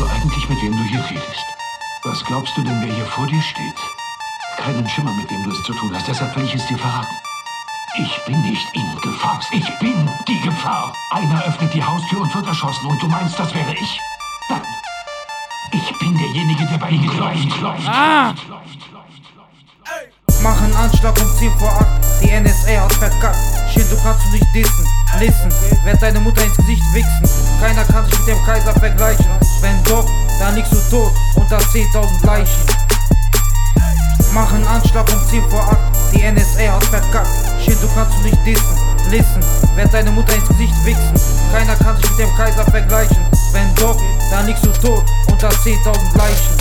du eigentlich, mit wem du hier redest? Was glaubst du denn, wer hier vor dir steht? Keinen Schimmer, mit wem du es zu tun hast, deshalb will ich es dir verraten. Ich bin nicht in Gefahr. Ich bin die Gefahr. Einer öffnet die Haustür und wird erschossen und du meinst, das wäre ich? Nein. Ich bin derjenige, der bei Ihnen klopft. Ah! Mach einen Anschlag um 10 vor 8. Die NSA hat verkackt. Shit, du kannst du nicht dissen. Listen, werd deine Mutter ins Gesicht wichsen. Keiner kann sich mit dem Kaiser vergleichen. Wenn doch, dann liegst du tot unter 10.000 Leichen. Mach einen Anschlag um 10 vor 8. Die NSA hat verkackt. Shit, du kannst du nicht dissen. Listen, werd deine Mutter ins Gesicht wichsen. Keiner kann sich mit dem Kaiser vergleichen. Wenn doch, dann liegst du tot unter 10.000 Leichen.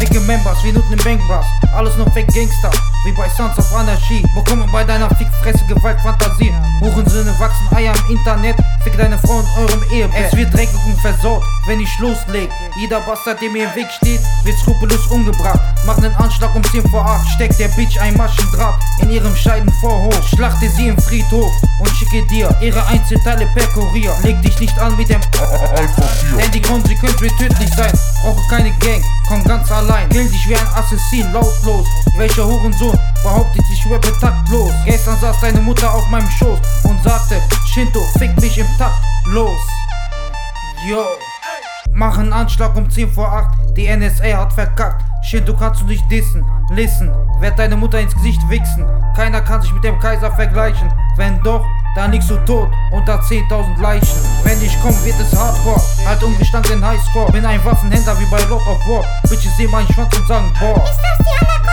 Dicke Members, wie Nutten im Bankbrass. Alles nur Fake Gangster, wie bei Sons of Anarchy. Wo kommen bei deiner Fickfresse Gewaltfantasie? Im Internet. Fick deine Frau in eurem Ehebett. Es wird dreckig und versaut, wenn ich losleg. Jeder Bastard, der mir im Weg steht, wird skrupellos umgebracht. Mach nen Anschlag um 10 vor 8. Steck der Bitch ein Maschendraht in ihrem Scheidenvorhof. Schlachte sie im Friedhof und schicke dir ihre Einzelteile per Kurier. Leg dich nicht an mit dem Alpha 4. denn die Konsequenz wird tödlich sein. Brauche keine Gang, komm ganz allein. Kill dich wie ein Assassin, lautlos. Welcher Hurensohn behauptet, ich rappe taktlos? Gestern saß deine Mutter auf meinem Schoß und sagte, Shinto, fick mich im Takt. Los. Yo. Mach einen Anschlag um 10 vor 8. Die NSA hat verkackt. Shinto kannst du nicht dissen. Listen, werd deine Mutter ins Gesicht wichsen. Keiner kann sich mit dem Kaiser vergleichen. Wenn doch, dann liegst du tot unter 10.000 Leichen. Wenn ich komm, wird es Hardcore. Halt umgestanden Highscore. Bin ein Waffenhändler wie bei Lord of War. Bitches sehen meinen Schwanz und sagen, boah. Nein. Das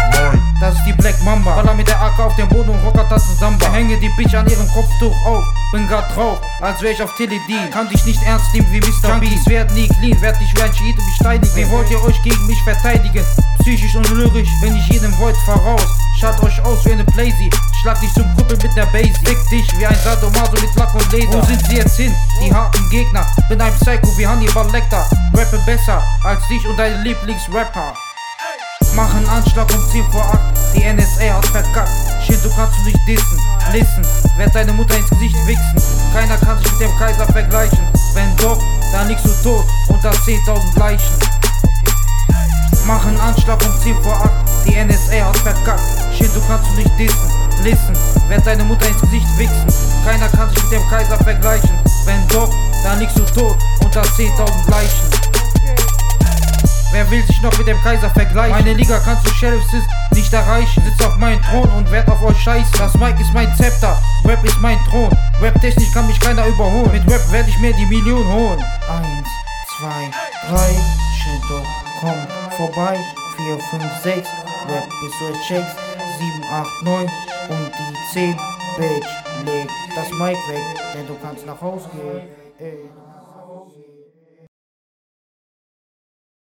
dem Boden und Rockertassen Samba. Hänge die Bitch an ihrem Kopftuch auf. Bin grad drauf, als wär ich auf Teledin. Kann dich nicht ernst nehmen wie Mr. Junkies werden nie clean, werd dich wie ein Schiite beschneidigen. Wie wollt ihr euch gegen mich verteidigen? Psychisch und lyrisch, bin ich jedem Void voraus. Schaut euch aus wie eine Playsee. Schlag dich zum Kuppel mit der Base. Fick dich wie ein Sadomaso mit Lack und Leder. Wo sind sie jetzt hin? Die harten Gegner. Bin ein Psycho wie Hannibal Lecter. Rappe besser als dich und deine Lieblingsrapper. Mach einen Anschlag um 10 vor 8. Die NSA hat verkackt. Listen, werd deine Mutter ins Gesicht wichsen. Keiner kann sich mit dem Kaiser vergleichen. Wenn doch, dann liegst du tot unter 10.000 Leichen. Mach einen Anschlag um 10 vor 8. Die NSA hat verkackt. Shit, du kannst du nicht dissen. Listen, werd deine Mutter ins Gesicht wichsen. Keiner kann sich mit dem Kaiser vergleichen. Wenn doch, dann liegst du tot unter 10.000 Leichen. Will sich noch mit dem Kaiser vergleichen? Meine Liga kannst du Sheriffs nicht erreichen. Sitz auf meinem Thron und werd auf euch scheißen. Das Mic ist mein Zepter, Rap ist mein Thron. Rap-technisch kann mich keiner überholen. Mit Rap werde ich mir die Million holen. Eins, zwei, drei, Shinto, komm vorbei. Vier, fünf, sechs, Rap bis du checkst. Sieben, acht, neun und die zehn. Bitch, leg das Mic weg, denn du kannst nach Hause gehen. Ey.